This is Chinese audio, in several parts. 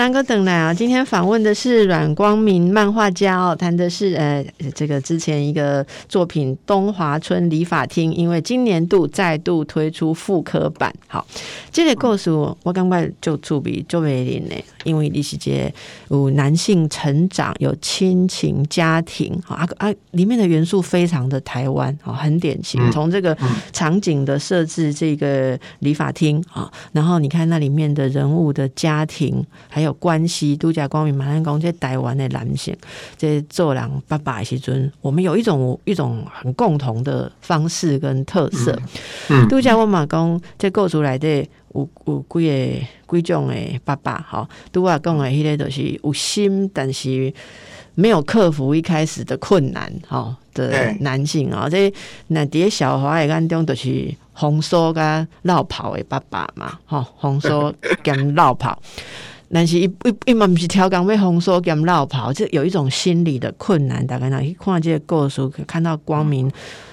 好，兰哥等来啊！今天访问的是阮光明漫画家哦，谈的是呃这个之前一个作品《东华村理发厅》，因为今年度再度推出复刻版。好，这个故事我刚刚就注笔就美林呢，因为李世杰有男性成长，有亲情家庭，啊啊，里面的元素非常的台湾哦，很典型。从这个场景的设置，这个理发厅啊，然后你看那里面的人物的家庭。还有关系，度假光明马上讲这台湾的男性，这做人爸爸时阵，我们有一种一种很共同的方式跟特色。嗯，度假我嘛讲，这构出来的有有几个几种的爸爸，哈，都话讲的迄个都是有心，但是没有克服一开始的困难，哈的男性啊，这那啲小孩眼中都是红烧跟绕跑的爸爸嘛，哈，红烧跟绕跑。但是一一一嘛不是超工被红烧兼绕跑，就有一种心理的困难。大概那一看这个故事，看到光明，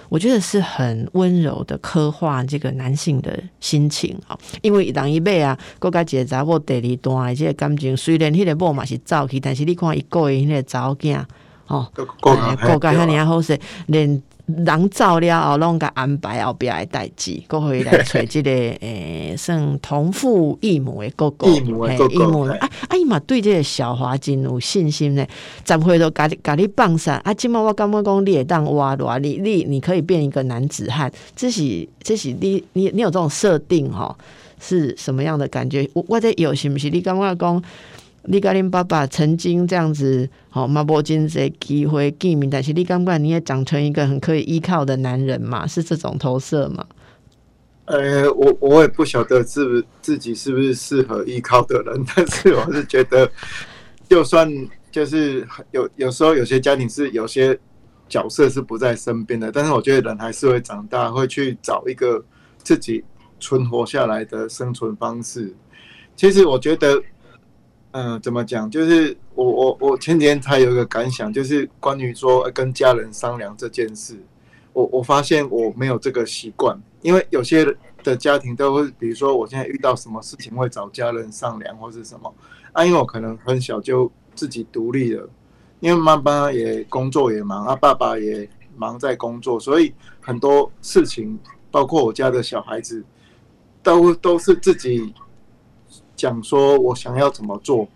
我觉得是很温柔的刻画这个男性的心情啊。因为人一辈啊，国家一个查某第二段，这个感情虽然迄个某嘛是走去，但是你看伊个人迄个查某囝，哦，国家遐尔好势，连。人走了后，拢甲安排后壁诶代志，过回来找即个 诶，算同父异母诶哥哥，异母诶哥哥。啊啊伊嘛对即个小华真有信心呢。十岁都甲你甲你放散，啊，即满我感觉讲你会当活偌，你你你可以变一个男子汉，这是这是你你你有这种设定吼，是什么样的感觉？我我在有是毋是？你感觉讲？你跟恁爸爸曾经这样子，好，马波金这机会见面，但是你感觉你也长成一个很可以依靠的男人嘛？是这种投射吗？呃，我我也不晓得是不自己是不是适合依靠的人，但是我是觉得，就算就是有有时候有些家庭是有些角色是不在身边的，但是我觉得人还是会长大，会去找一个自己存活下来的生存方式。其实我觉得。嗯，怎么讲？就是我我我前几天才有一个感想，就是关于说跟家人商量这件事。我我发现我没有这个习惯，因为有些的家庭都会，比如说我现在遇到什么事情会找家人商量或是什么啊，因为我可能很小就自己独立了，因为妈妈也工作也忙，啊爸爸也忙在工作，所以很多事情，包括我家的小孩子，都都是自己。讲说我想要怎么做，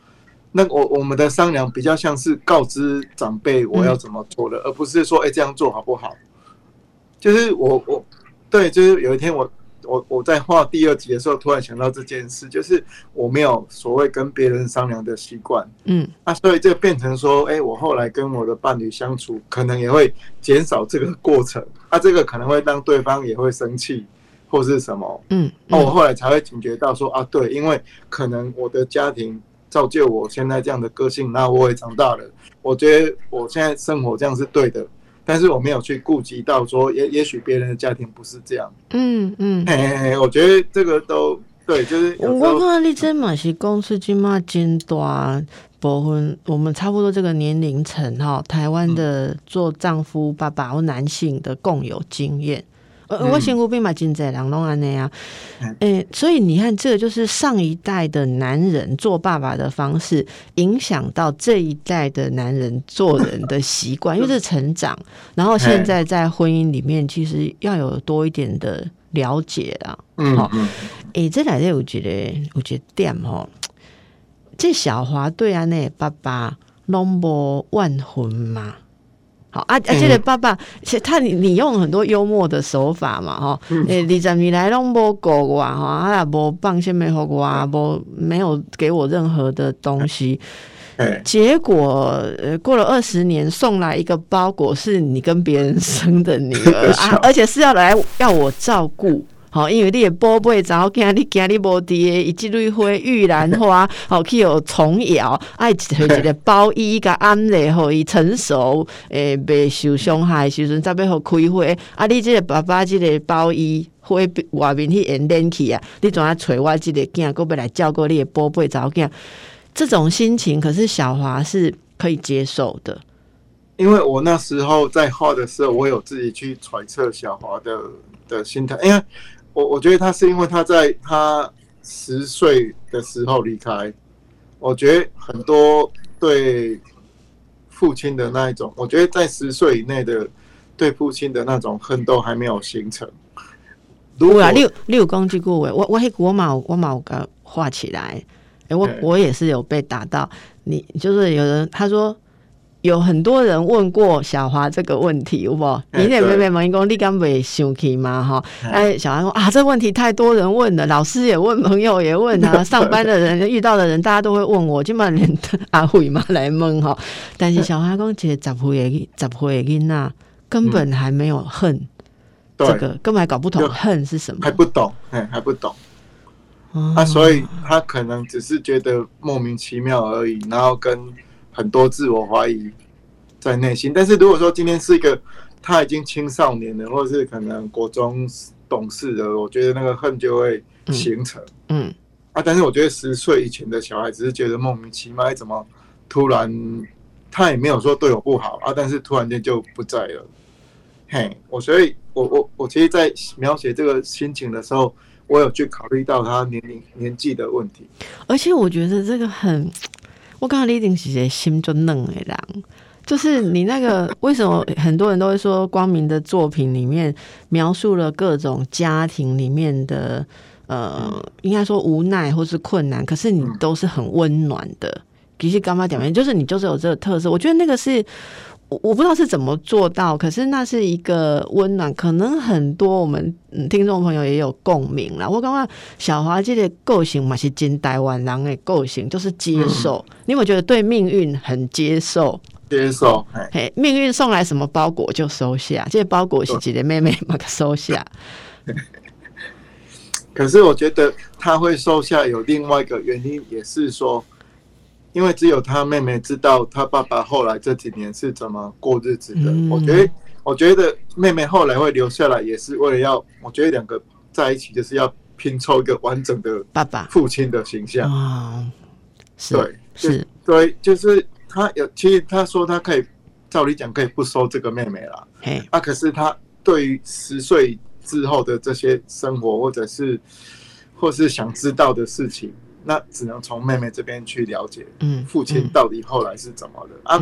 那我我们的商量比较像是告知长辈我要怎么做的，而不是说哎这样做好不好？就是我我对，就是有一天我我我在画第二集的时候，突然想到这件事，就是我没有所谓跟别人商量的习惯，嗯，啊，所以这变成说，哎，我后来跟我的伴侣相处，可能也会减少这个过程，啊，这个可能会让对方也会生气。或是什么？嗯，那我后来才会警觉到说啊，对，因为可能我的家庭造就我现在这样的个性，那我也长大了。我觉得我现在生活这样是对的，但是我没有去顾及到说，也也许别人的家庭不是这样。嗯嗯，我觉得这个都对，就是我看你这嘛是公司金马金大部分，我们差不多这个年龄层哈，台湾的做丈夫爸爸或男性的共有经验。我辛苦兵嘛，金在两弄安那样，诶，所以你看，这个就是上一代的男人做爸爸的方式，影响到这一代的男人做人的习惯，因为是成长。然后现在在婚姻里面，其实要有多一点的了解啊。嗯，诶，这两天我觉得，我觉得点哦，这小华对安，那爸爸拢无万婚嘛。好啊，而且爸爸，他你你用很多幽默的手法嘛，哈，诶，二十年来拢无过我哈，他也无放些没好我，无没有给我任何的东西，结果呃过了二十年送来一个包裹，是你跟别人生的女儿 啊，而且是要来要我照顾。吼，因为你的宝贝查某囝，你今日无伫的，伊即蕊花玉兰花，吼去有虫咬，爱一个包衣甲安咧，互伊成熟，诶，袂受伤害时阵，再要互开花。啊，你即个爸爸即个包衣花外面去演练去啊，你怎啊揣我即个囝，搁要来照顾你的宝贝查某囝？这种心情，可是小华是可以接受的。因为我那时候在画的时候，我有自己去揣测小华的的心态，因为我我觉得他是因为他在他十岁的时候离开，我觉得很多对父亲的那一种，我觉得在十岁以内的对父亲的那种恨都还没有形成。如果六六公句过位，我我迄我马我毛个画起来，哎，我我也是有被打到。你就是有人他说。有很多人问过小华这个问题，有不？你那妹妹问伊讲，你敢袂生气吗？哈，哎，小华说啊，这问题太多人问了，老师也问，朋友也问啊，上班的人遇到的人，大家都会问我，今晚连阿慧嘛来问哈。但是小华讲，其实十岁的十岁的囡仔根本还没有恨，这个根本还搞不懂恨是什么，还不懂，哎，还不懂。啊，所以他可能只是觉得莫名其妙而已，然后跟。很多自我怀疑在内心，但是如果说今天是一个他已经青少年了，或者是可能国中懂事的，我觉得那个恨就会形成。嗯，啊，但是我觉得十岁以前的小孩只是觉得莫名其妙，怎么突然他也没有说对我不好啊，但是突然间就不在了。嘿，我所以，我我我其实，在描写这个心情的时候，我有去考虑到他年龄年纪的问题，而且我觉得这个很。我刚刚一定是心就嫩的人，就是你那个为什么很多人都会说光明的作品里面描述了各种家庭里面的呃，应该说无奈或是困难，可是你都是很温暖的。其实干妈讲面就是你就是有这个特色，我觉得那个是。我我不知道是怎么做到，可是那是一个温暖，可能很多我们听众朋友也有共鸣啦。我刚刚小华这个构型嘛是金台湾人的构型，就是接受。你有没有觉得对命运很接受？接受，嘿，命运送来什么包裹就收下，这包裹是姐姐妹妹嘛收下。可是我觉得他会收下有另外一个原因，也是说。因为只有他妹妹知道他爸爸后来这几年是怎么过日子的。我觉得，我觉得妹妹后来会留下来，也是为了要，我觉得两个在一起就是要拼凑一个完整的爸爸、父亲的形象。啊，对，是，对，就是他有，其实他说他可以，照理讲可以不收这个妹妹了。嘿，啊，可是他对于十岁之后的这些生活，或者是，或是想知道的事情。那只能从妹妹这边去了解，嗯，父亲到底后来是怎么的啊？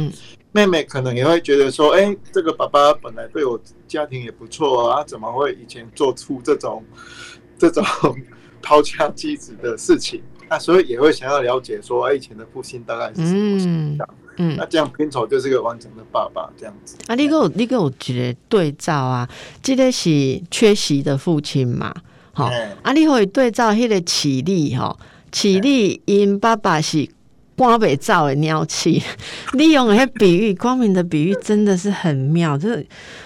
妹妹可能也会觉得说，哎，这个爸爸本来对我家庭也不错啊，怎么会以前做出这种这种 抛家弃子的事情？那所以也会想要了解说，哎，以前的父亲大概是什么形象？嗯，那这样拼凑就是个完整的爸爸这样子。啊，你给我你给我觉得对照啊，这个是缺席的父亲嘛？好，啊，你可以对照那个起立哈。起立，因爸爸是光北照的鸟气，利用那些比喻，光明的比喻真的是很妙。就是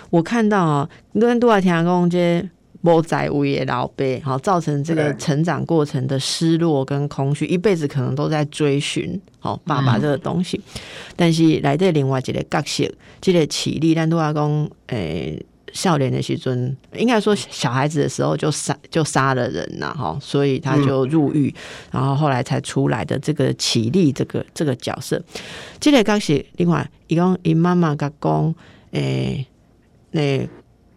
我看到哦，跟杜阿田公这无在位的老辈，好造成这个成长过程的失落跟空虚，一辈子可能都在追寻好爸爸这个东西。但是来这另外一个角色，这个起立，但杜阿公诶。少年的时尊，应该说小孩子的时候就杀就杀了人呐，哈，所以他就入狱，然后后来才出来的这个起立这个这个角色。这个刚是另外，伊讲伊妈妈甲讲，诶，那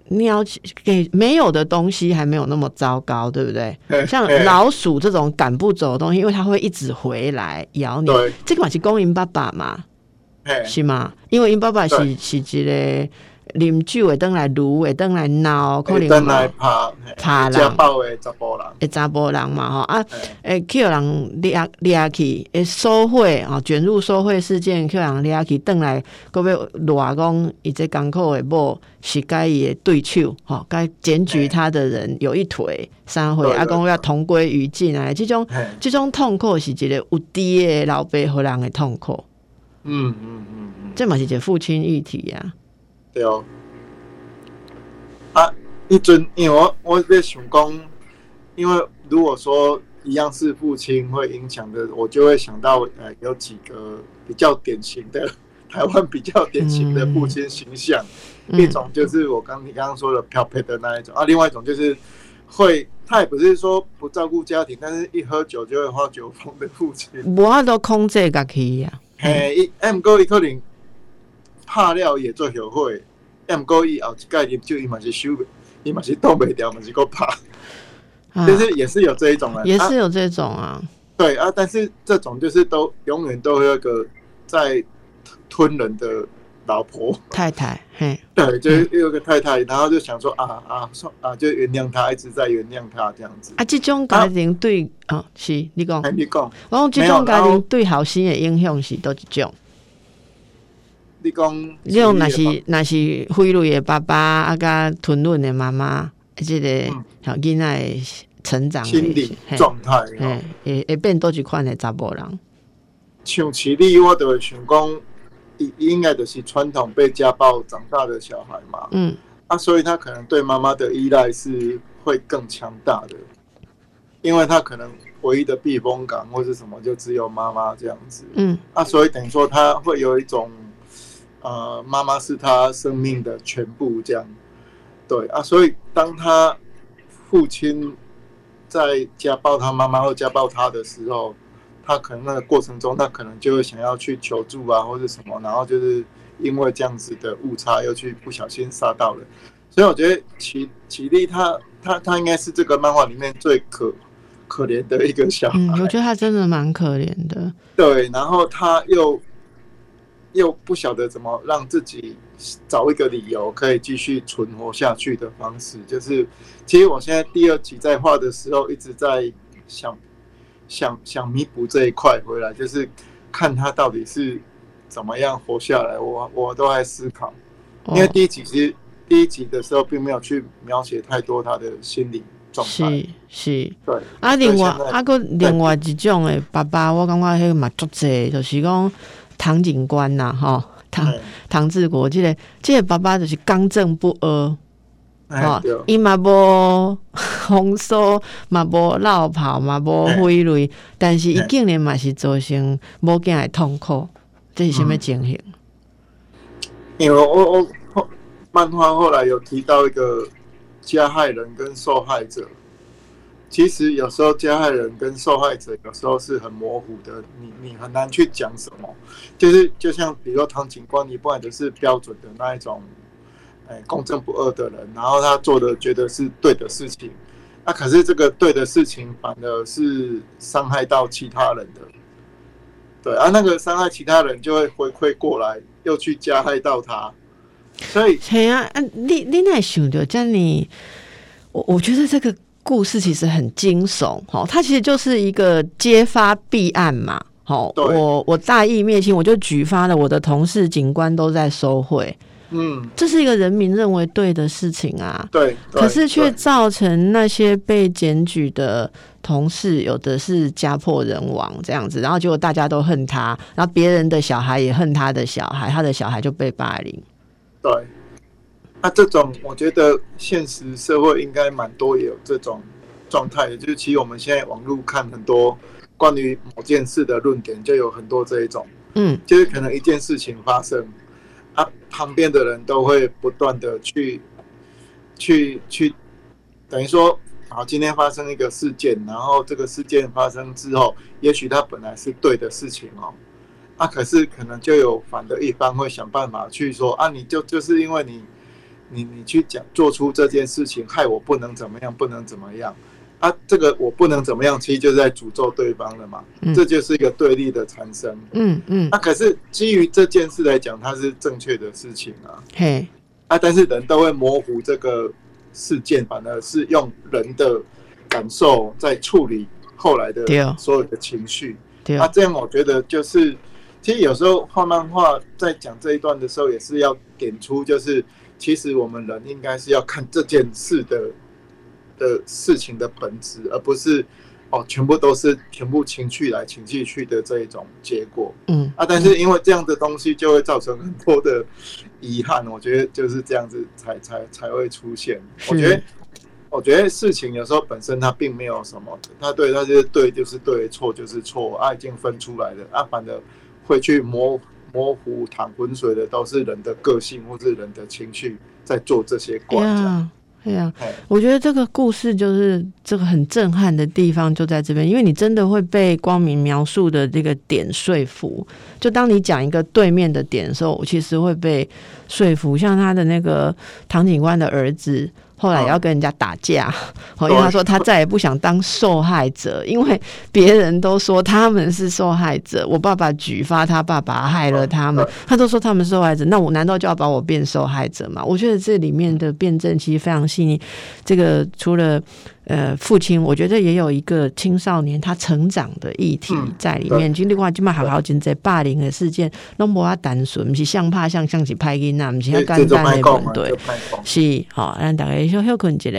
你要给没有的东西还没有那么糟糕，对不对？像老鼠这种赶不走的东西，因为它会一直回来咬你。这个嘛是公银爸爸嘛，是吗？因为因爸爸是是一个。啉酒会登来撸会登来闹，可能嘛，怕人，会查甫人，会查甫人嘛吼。啊，诶，叫人掠掠去，诶，收贿啊，卷入收贿事件，叫人掠去登来，各位话讲，伊这港口的某是该伊的对手，吼，该检举他的人有一腿三回，啊，讲要同归于尽啊，这种这种痛苦是一个有低的老辈和人的痛苦，嗯嗯嗯嗯，这嘛是一个父亲议题呀。对哦，啊，迄阵因为我我在想讲，因为如果说一样是父亲会影响的，我就会想到呃有几个比较典型的 台湾比较典型的父亲形象，嗯。一种就是我刚你刚刚说的漂配的那一种。啊，另外一种就是会他也不是说不照顾家庭，但是一喝酒就会发酒疯的父亲。无法度控制家己呀。嘿，伊 M 哥伊可能拍了也做后悔，M 哥伊后一届啉酒伊嘛是收，伊嘛是挡袂掉，嘛是够拍，啊。就是也是有这一种人，也啊是有这种啊，对啊，但是这种就是都永远都会有一个在吞人的老婆，太太，嘿，对，就是有个太太，然后就想说啊啊算啊，就原谅他，一直在原谅他这样子。啊，这种家庭对，哦，是你讲，哎，你讲，我讲这种家然后庭对后生的影响是都一种。你讲，你讲若是若是贿赂的爸爸，啊，甲吞忍的妈妈，啊即个嗯。小囡仔的成长心理状态，会会变多一款的查某人。像起立，我就会想讲，伊应该就是传统被家暴长大的小孩嘛，嗯。啊，所以他可能对妈妈的依赖是会更强大的，因为他可能唯一的避风港或是什么就只有妈妈这样子，嗯。啊，所以等于说他会有一种，呃，妈妈是他生命的全部这样，对啊，所以当他父亲在家暴他妈妈或家暴他的时候，他可能那个过程中，他可能就会想要去求助啊，或者什么，然后就是因为这样子的误差，又去不小心杀到了，所以我觉得奇奇力他他他应该是这个漫画里面最可可怜的一个小孩。嗯，我觉得他真的蛮可怜的。对，然后他又又不晓得怎么让自己找一个理由可以继续存活下去的方式，就是其实我现在第二集在画的时候，一直在想想想弥补这一块回来，就是看他到底是怎么样活下来，我我都在思考，因为哦，第一集其实第一集的时候并没有去描写太多他的心理状态，是是。对，啊，另外啊，个另外一种诶爸爸，我感觉迄个嘛足济，就是讲唐警官呐，吼，唐哎。唐志国，即、个即、个爸爸就是刚正不阿，吼哎，伊嘛无风骚，嘛无闹跑，嘛无挥泪，但是伊竟然嘛是造成某囝的痛苦，这是什么情形？因为我我后漫画后来有提到一个加害人跟受害者，其实有时候加害人跟受害者有时候是很模糊的，你你很难去讲什么。就是就像比如说唐警官，你不管的是标准的那一种，哎，公正不阿的人，然后他做的觉得是对的事情，那可是这个对的事情反而是伤害到其他人的。对啊，那个伤害其他人就会回馈过来，又去加害到他，所以嘿啊，啊，你你那想到这样？我我觉得这个故事其实很惊悚，哈，它其实就是一个揭发弊案嘛。好，对我我大义灭亲，我就举发了我的同事警官都在收贿，嗯，这是一个人民认为对的事情啊。对，对可是却造成那些被检举的同事，有的是家破人亡这样子，然后结果大家都恨他，然后别人的小孩也恨他的小孩，他的小孩就被霸凌。对。那这种我觉得现实社会应该蛮多也有这种状态的，就是其实我们现在网络看很多关于某件事的论点，就有很多这一种，嗯。就是可能一件事情发生，啊，旁边的人都会不断的去去去，等于说，好，今天发生一个事件，然后这个事件发生之后，也许它本来是对的事情哦，啊，可是可能就有反的一方会想办法去说，啊，你就就是因为你你你去讲做出这件事情，害我不能怎么样，不能怎么样。啊，这个我不能怎么样，其实就是在诅咒对方了嘛，嗯这就是一个对立的产生。嗯嗯，那、可是基于这件事来讲，它是正确的事情啊嘿，啊！但是人都会模糊这个事件，反而是用人的感受在处理后来的所有的情绪对啊。这样我觉得就是，其实有时候画漫画在讲这一段的时候，也是要点出，就是其实我们人应该是要看这件事的的事情的本质，而不是哦全部都是全部情绪来情绪去的这一种结果。嗯啊，但是因为这样的东西就会造成很多的遗憾，我觉得就是这样子才才才会出现。我觉得，我觉得事情有时候本身它并没有什么，它对，它就是对就是对，错就是错，啊，已经分出来了，啊，反而会去模模糊、淌浑水的，都是人的个性或是人的情绪在做这些卦。对呀，我觉得这个故事就是这个很震撼的地方就在这边，因为你真的会被光明描述的这个点说服。就当你讲一个对面的点的时候，我其实会被说服。像他的那个唐警官的儿子。后来要跟人家打架，因为他说他再也不想当受害者，因为别人都说他们是受害者。我爸爸举发他爸爸害了他们，他都说他们受害者，那我难道就要把我变受害者吗？我觉得这里面的辩证其实非常细腻。这个除了。呃，父亲，我觉得也有一个青少年他成长的议题在里面。经历过今麦好好真在霸凌的事件，拢无啊单纯，不是像怕像像是拍囡仔，不是要简单的问题。是，好，让大家休休困一下。